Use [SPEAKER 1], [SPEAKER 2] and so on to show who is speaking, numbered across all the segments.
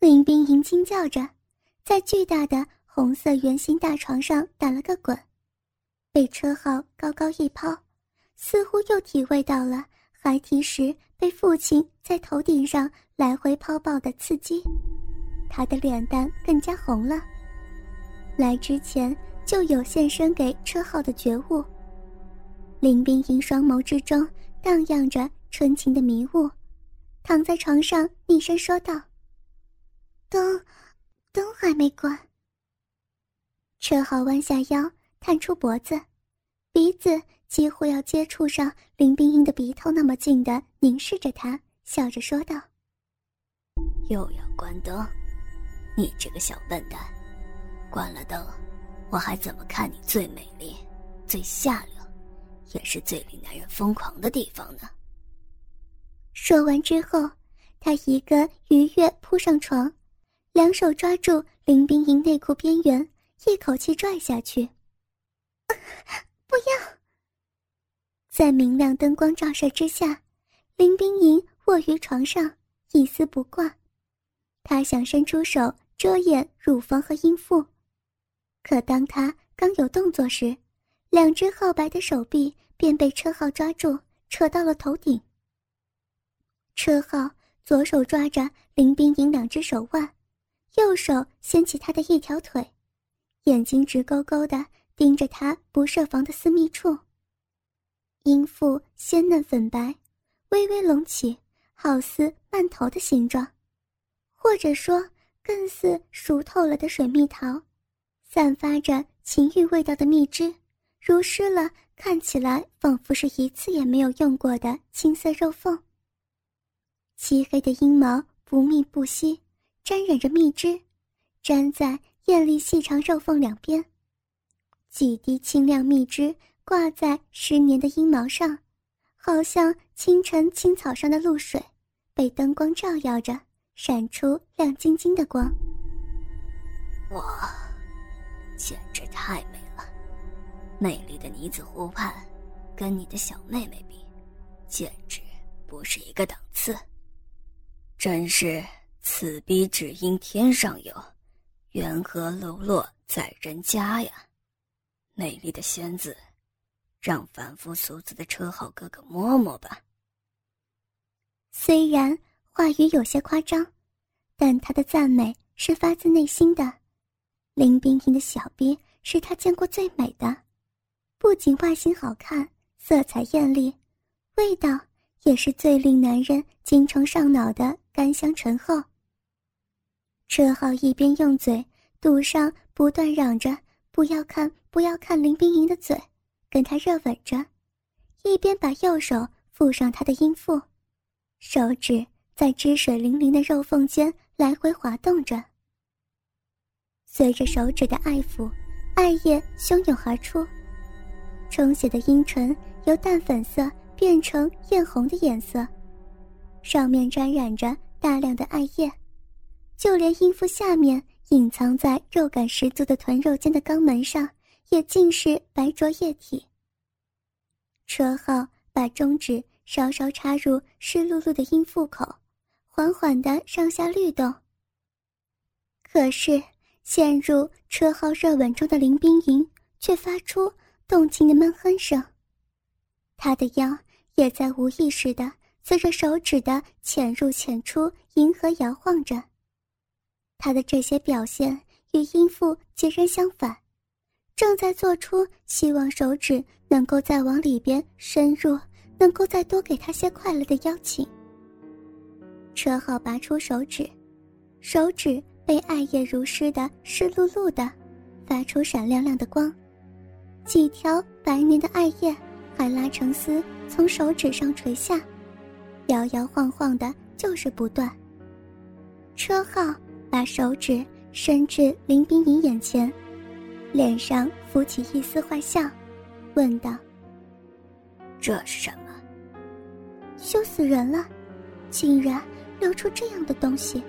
[SPEAKER 1] 林冰莹惊叫着，在巨大的红色圆形大床上打了个滚，被车号高高一抛，似乎又体会到了孩提时被父亲在头顶上来回抛抱的刺激，他的脸蛋更加红了。来之前就有献身给车号的觉悟。林冰莹双眸之中荡漾着纯情的迷雾，躺在床上厉声说道。灯，灯还没关。车浩弯下腰，探出脖子，鼻子几乎要接触上林冰英的鼻头那么近的凝视着她，笑着说道：“
[SPEAKER 2] 又要关灯，你这个小笨蛋！关了灯，我还怎么看你最美丽、最下流，也是最令男人疯狂的地方呢？”
[SPEAKER 1] 说完之后，他一个鱼跃扑上床。两手抓住林冰莹内裤边缘，一口气拽下去。不要！在明亮灯光照射之下，林冰莹卧于床上，一丝不挂。她想伸出手遮掩乳房和阴腹，可当她刚有动作时，两只皓白的手臂便被车号抓住，扯到了头顶。车号左手抓着林冰莹两只手腕。右手掀起他的一条腿，眼睛直勾勾的盯着他不设防的私密处。阴腹鲜嫩粉白，微微隆起，好似曼头的形状，或者说更似熟透了的水蜜桃，散发着情欲味道的蜜汁，如湿了看起来仿佛是一次也没有用过的青色肉缝。漆黑的阴毛不密不稀。沾染着蜜汁，粘在艳丽细长肉缝两边，几滴清亮蜜汁挂在湿黏的阴毛上，好像清晨青草上的露水，被灯光照耀着，闪出亮晶晶的光。
[SPEAKER 2] 哇，简直太美了！美丽的女子湖畔，跟你的小妹妹比，简直不是一个档次，真是。此逼只因天上有，缘何流落在人家呀？美丽的仙子，让凡夫俗子的车号哥哥摸摸吧。
[SPEAKER 1] 虽然话语有些夸张，但他的赞美是发自内心的。林冰冰的小逼是他见过最美的，不仅外形好看，色彩艳丽，味道也是最令男人精虫上脑的甘香醇厚。车浩一边用嘴堵上不断嚷着“不要看，不要看”林冰莹的嘴，跟她热吻着，一边把右手附上她的阴腹，手指在汁水淋淋的肉缝间来回滑动着。随着手指的爱抚，艾叶汹涌而出，充血的阴唇由淡粉色变成艳红的颜色，上面沾染着大量的艾叶。就连阴腹下面隐藏在肉感十足的臀肉间的肛门上，也尽是白浊液体。车号把中指稍稍插入湿漉漉的阴腹口，缓缓的上下律动。可是陷入车号热吻中的林冰莹却发出动情的闷哼声，她的腰也在无意识的随着手指的潜入潜出迎合摇晃着。他的这些表现与阴父截然相反，正在做出希望手指能够再往里边深入，能够再多给他些快乐的邀请。车号拔出手指，手指被艾叶如湿的湿漉漉的，发出闪亮亮的光，几条白黏的艾叶还拉成丝从手指上垂下，摇摇晃晃的，就是不断。车号。把手指伸至林冰莹眼前，脸上浮起一丝坏笑，问道：“
[SPEAKER 2] 这是什么？
[SPEAKER 1] 羞死人了，竟然流出这样的东西！”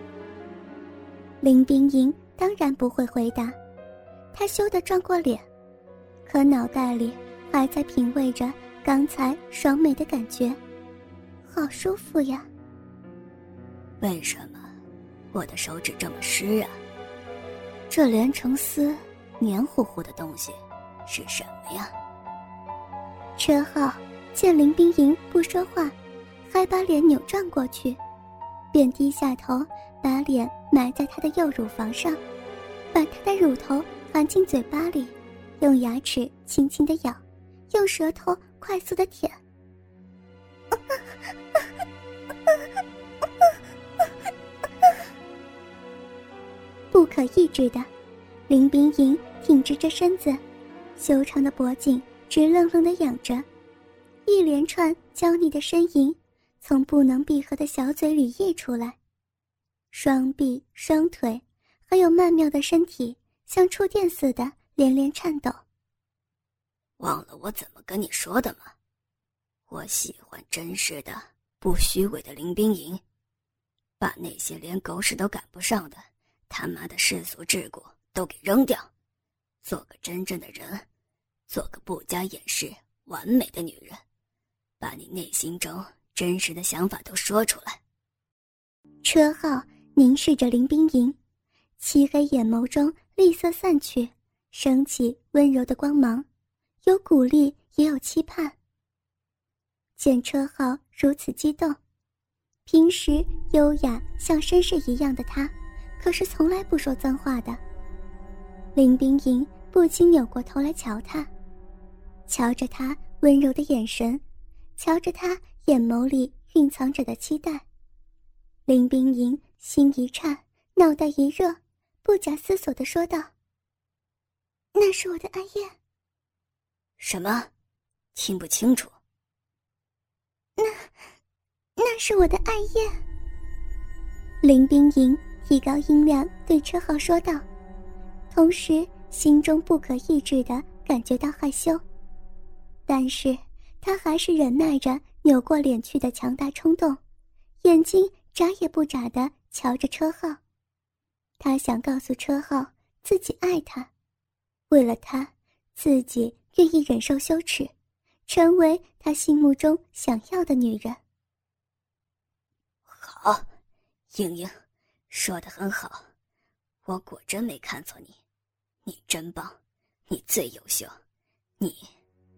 [SPEAKER 1] 林冰莹当然不会回答，她羞得转过脸，可脑袋里还在品味着刚才爽美的感觉，好舒服呀！
[SPEAKER 2] 为什么？我的手指这么湿啊？这连成丝、黏糊糊的东西是什么呀？
[SPEAKER 1] 车浩见林冰莹不说话，还把脸扭转过去，便低下头，把脸埋在她的右乳房上，把她的乳头含进嘴巴里，用牙齿轻轻的咬，用舌头快速的舔。不可抑制的，林冰莹挺直着身子，修长的脖颈直愣愣的仰着，一连串娇腻的呻吟从不能闭合的小嘴里溢出来，双臂、双腿，还有曼妙的身体，像触电似的连连颤抖。
[SPEAKER 2] 忘了我怎么跟你说的吗？我喜欢真实的、不虚伪的林冰莹，把那些连狗屎都赶不上的。他妈的世俗桎梏都给扔掉，做个真正的人，做个不加掩饰、完美的女人，把你内心中真实的想法都说出来。
[SPEAKER 1] 车浩凝视着林冰莹，漆黑眼眸中厉色散去，升起温柔的光芒，有鼓励也有期盼。见车浩如此激动，平时优雅像绅士一样的他。可是从来不说脏话的。林冰莹不禁扭过头来瞧他，瞧着他温柔的眼神，瞧着他眼眸里蕴藏着的期待。林冰莹心一颤，脑袋一热，不假思索的说道：“那是我的暗夜。”“
[SPEAKER 2] 什么？听不清楚。”“
[SPEAKER 1] 那，那是我的暗夜。”林冰莹。提高音量对车浩说道，同时心中不可抑制的感觉到害羞。但是他还是忍耐着扭过脸去的强大冲动，眼睛眨也不眨的瞧着车浩。他想告诉车浩自己爱他，为了他，自己愿意忍受羞耻，成为他心目中想要的女人。
[SPEAKER 2] 好，莹莹。说的很好，我果真没看错你，你真棒，你最优秀，你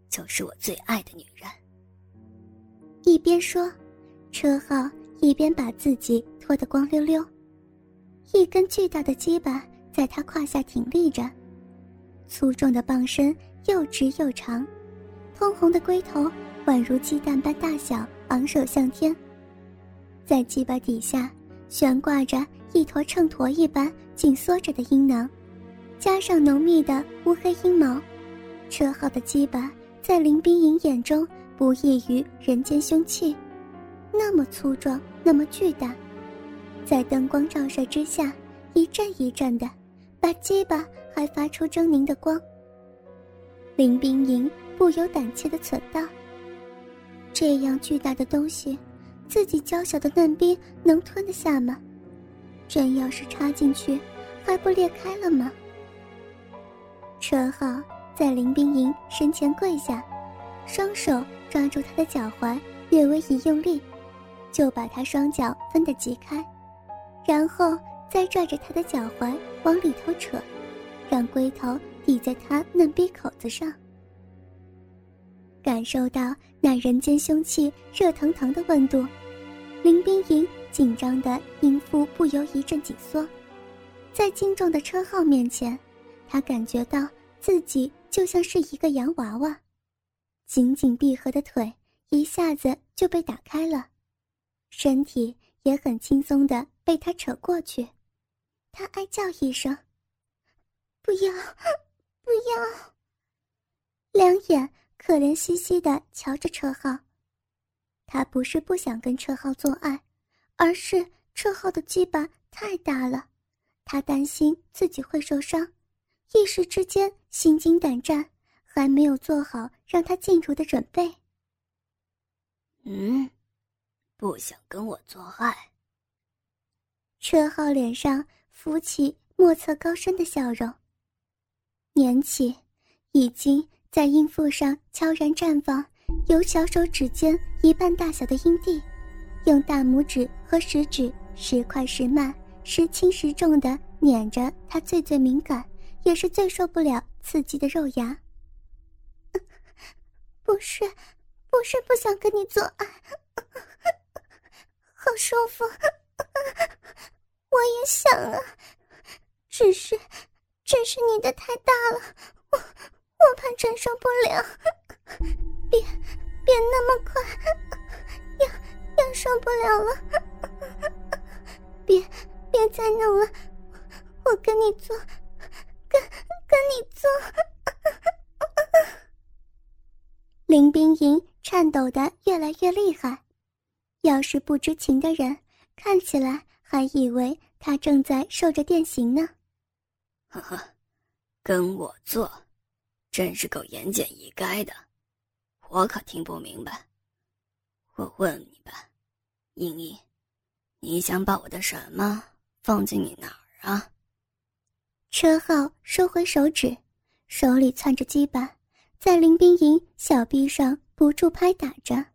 [SPEAKER 2] 就是我最爱的女人。
[SPEAKER 1] 一边说，车浩一边把自己脱得光溜溜，一根巨大的鸡巴在他胯下挺立着，粗壮的棒身又直又长，通红的龟头宛如鸡蛋般大小，昂首向天，在鸡巴底下悬挂着。一坨秤砣一般紧缩着的阴囊，加上浓密的乌黑阴毛，车号的鸡巴在林冰莹眼中不异于人间凶器，那么粗壮，那么巨大，在灯光照射之下，一阵一阵的，把鸡巴还发出狰狞的光。林冰莹不由胆怯的忖道：“这样巨大的东西，自己娇小的嫩逼能吞得下吗？”真要是插进去，还不裂开了吗？陈浩在林冰莹身前跪下，双手抓住她的脚踝，略微一用力，就把她双脚分得极开，然后再拽着她的脚踝往里头扯，让龟头抵在她嫩逼口子上。感受到那人间凶器热腾腾的温度，林冰莹。紧张的阴腹不由一阵紧缩，在精壮的车号面前，他感觉到自己就像是一个洋娃娃，紧紧闭合的腿一下子就被打开了，身体也很轻松的被他扯过去，他哀叫一声：“不要，不要！”两眼可怜兮兮的瞧着车号，他不是不想跟车号做爱。而是车浩的鸡巴太大了，他担心自己会受伤，一时之间心惊胆战，还没有做好让他进入的准备。
[SPEAKER 2] 嗯，不想跟我做爱。
[SPEAKER 1] 车浩脸上浮起莫测高深的笑容，年起，已经在阴腹上悄然绽放由小手指尖一半大小的阴蒂。用大拇指和食指时快时慢，时轻时重的碾着他最最敏感，也是最受不了刺激的肉芽。不是，不是不想跟你做爱，好舒服，我也想啊，只是，只是你的太大了，我我怕承受不了，别别那么快，要要受不了了，再弄了，我跟你做，跟跟你做。林冰莹颤抖的越来越厉害，要是不知情的人看起来还以为她正在受着电刑呢。
[SPEAKER 2] 呵呵，跟我做，真是够言简意赅的，我可听不明白。我问你吧，莹莹，你想把我的什么放进你哪儿啊？
[SPEAKER 1] 车浩收回手指，手里攥着鸡巴。在林冰莹小臂上不住拍打着。